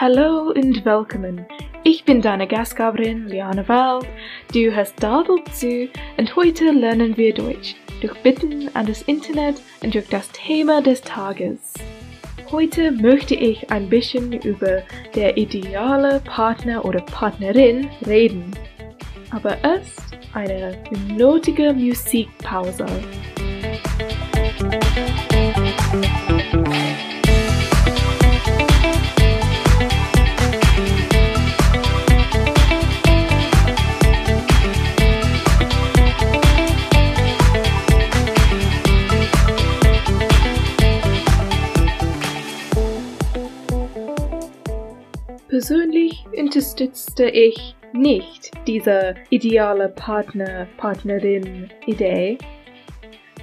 Hallo und willkommen. Ich bin deine Gastgeberin Liane Wald. Du hast Dadel zu und heute lernen wir Deutsch durch Bitten an das Internet und durch das Thema des Tages. Heute möchte ich ein bisschen über der ideale Partner oder Partnerin reden. Aber erst eine notige Musikpause. Persönlich unterstützte ich nicht diese ideale Partner, Partnerin Idee.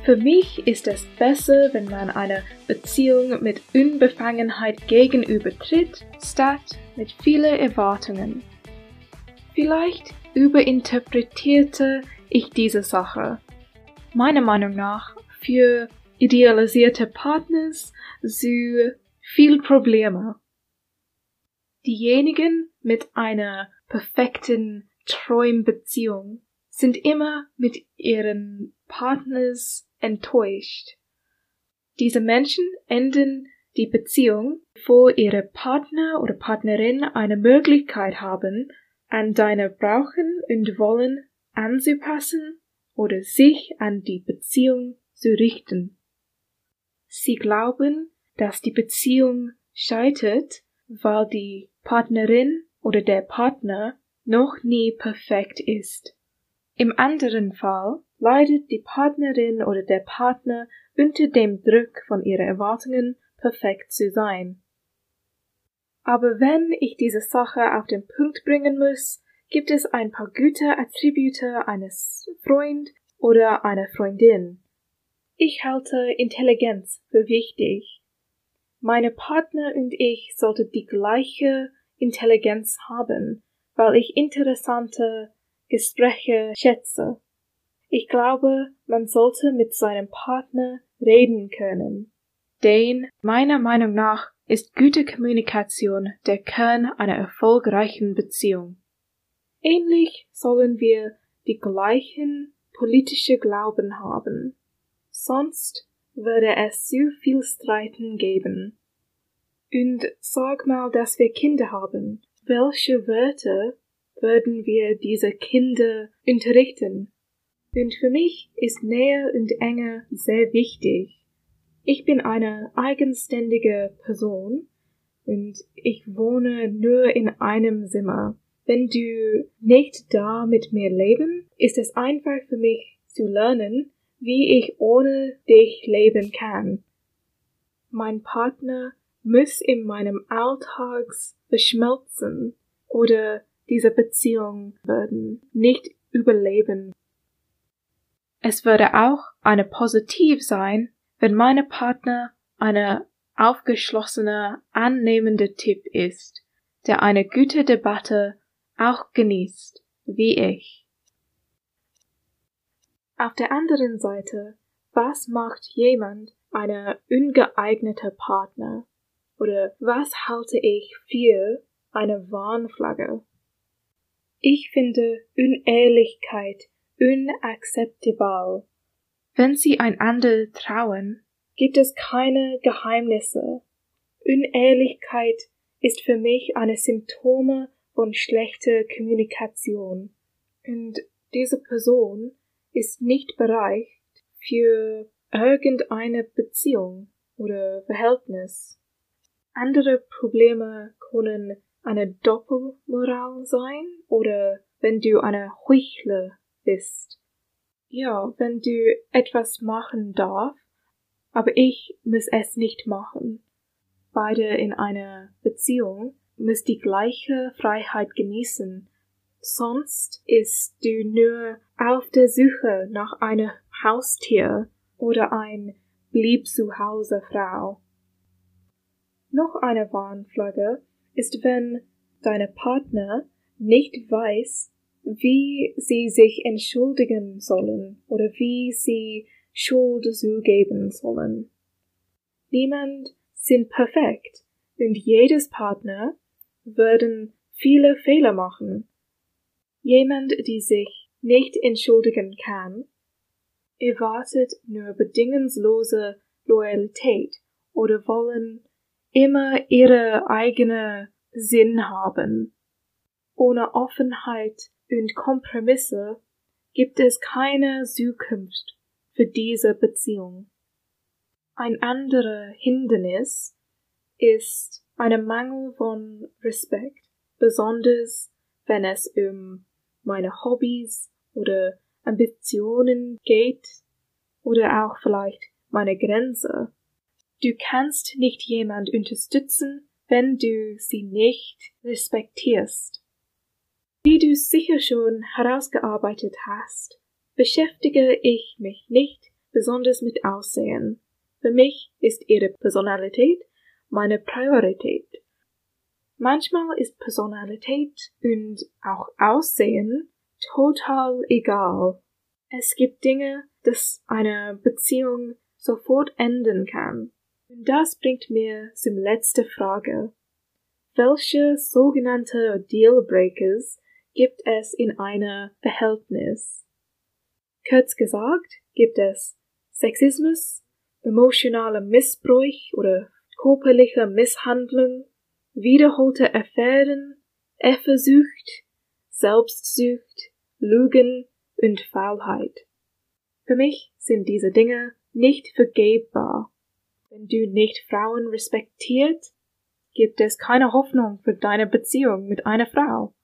Für mich ist es besser, wenn man eine Beziehung mit Unbefangenheit gegenübertritt, statt mit vielen Erwartungen. Vielleicht überinterpretierte ich diese Sache. Meiner Meinung nach für idealisierte Partners so viel Probleme. Diejenigen mit einer perfekten Träumbeziehung sind immer mit ihren Partners enttäuscht. Diese Menschen enden die Beziehung, wo ihre Partner oder Partnerin eine Möglichkeit haben, an deine Brauchen und Wollen anzupassen oder sich an die Beziehung zu richten. Sie glauben, dass die Beziehung scheitert, weil die Partnerin oder der Partner noch nie perfekt ist. Im anderen Fall leidet die Partnerin oder der Partner unter dem Druck von ihren Erwartungen, perfekt zu sein. Aber wenn ich diese Sache auf den Punkt bringen muss, gibt es ein paar gute Attribute eines Freund oder einer Freundin. Ich halte Intelligenz für wichtig. Meine Partner und ich sollten die gleiche Intelligenz haben, weil ich interessante Gespräche schätze. Ich glaube, man sollte mit seinem Partner reden können. Denn meiner Meinung nach ist gute Kommunikation der Kern einer erfolgreichen Beziehung. Ähnlich sollen wir die gleichen politische Glauben haben. Sonst würde es zu viel Streiten geben. Und sag mal, dass wir Kinder haben. Welche Wörter würden wir diese Kinder unterrichten? Und für mich ist Nähe und Enge sehr wichtig. Ich bin eine eigenständige Person und ich wohne nur in einem Zimmer. Wenn du nicht da mit mir leben, ist es einfach für mich zu lernen, wie ich ohne dich leben kann. Mein Partner muss in meinem Alltags verschmelzen oder diese Beziehung würden nicht überleben. Es würde auch eine positiv sein, wenn meine Partner eine aufgeschlossene, annehmende Typ ist, der eine gute Debatte auch genießt, wie ich. Auf der anderen Seite, was macht jemand eine ungeeignete Partner? Oder was halte ich für eine Warnflagge? Ich finde Unehrlichkeit unakzeptabel. Wenn sie einander trauen, gibt es keine Geheimnisse. Unehrlichkeit ist für mich eine Symptome von schlechter Kommunikation. Und diese Person ist nicht bereit für irgendeine Beziehung oder Verhältnis. Andere Probleme können eine Doppelmoral sein oder wenn du eine Heuchler bist. Ja, wenn du etwas machen darf, aber ich muss es nicht machen. Beide in einer Beziehung muss die gleiche Freiheit genießen, sonst ist du nur auf der Suche nach einem Haustier oder ein blieb zu Hause Frau. Noch eine Warnflagge ist, wenn deine Partner nicht weiß, wie sie sich entschuldigen sollen oder wie sie Schuld zugeben sollen. Niemand sind perfekt und jedes Partner werden viele Fehler machen. Jemand, die sich nicht entschuldigen kann, erwartet nur bedingungslose Loyalität oder wollen immer ihre eigene Sinn haben. Ohne Offenheit und Kompromisse gibt es keine Zukunft für diese Beziehung. Ein anderer Hindernis ist eine Mangel von Respekt, besonders wenn es um meine Hobbys oder Ambitionen geht oder auch vielleicht meine Grenze. Du kannst nicht jemand unterstützen, wenn du sie nicht respektierst. Wie du sicher schon herausgearbeitet hast, beschäftige ich mich nicht besonders mit Aussehen. Für mich ist ihre Personalität meine Priorität. Manchmal ist Personalität und auch Aussehen total egal. Es gibt Dinge, das eine Beziehung sofort enden kann. Und das bringt mir zum letzten Frage. Welche sogenannte Dealbreakers gibt es in einer Verhältnis? Kurz gesagt gibt es Sexismus, emotionaler Missbrauch oder körperliche Misshandlung, wiederholte Affären, Eifersucht, Selbstsucht, Lügen und Faulheit. Für mich sind diese Dinge nicht vergebbar. Wenn du nicht Frauen respektiert, gibt es keine Hoffnung für deine Beziehung mit einer Frau.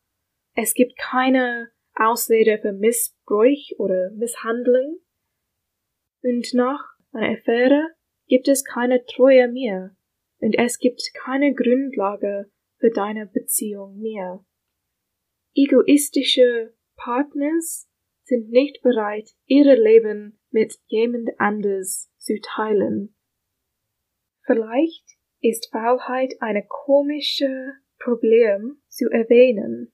Es gibt keine Ausrede für Missbrauch oder Misshandlung. Und nach einer Affäre gibt es keine Treue mehr. Und es gibt keine Grundlage für deine Beziehung mehr. Egoistische Partners sind nicht bereit, ihre Leben mit jemand anders zu teilen. Vielleicht ist Faulheit eine komische Problem zu erwähnen.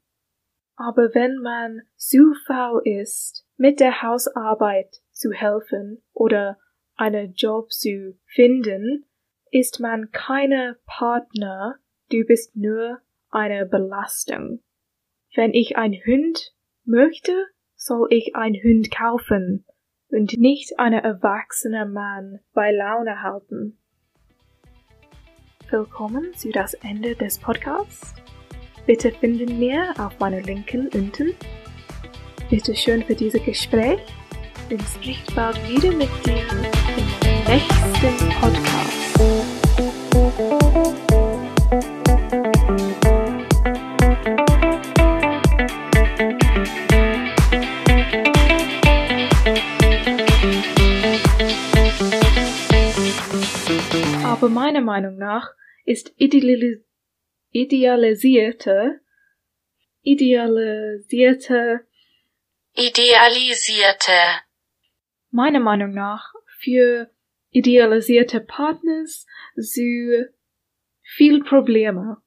Aber wenn man zu faul ist, mit der Hausarbeit zu helfen oder einen Job zu finden, ist man keine Partner, du bist nur eine Belastung. Wenn ich ein Hund möchte, soll ich ein Hund kaufen und nicht einen erwachsenen Mann bei Laune halten. Willkommen zu das Ende des Podcasts. Bitte finden wir auf meiner Linken unten. Bitte schön für dieses Gespräch und spricht bald wieder mit dir im nächsten Podcast. Nach ist idealis idealisierte, idealisierte, idealisierte, meiner Meinung nach für idealisierte Partners so viel Probleme.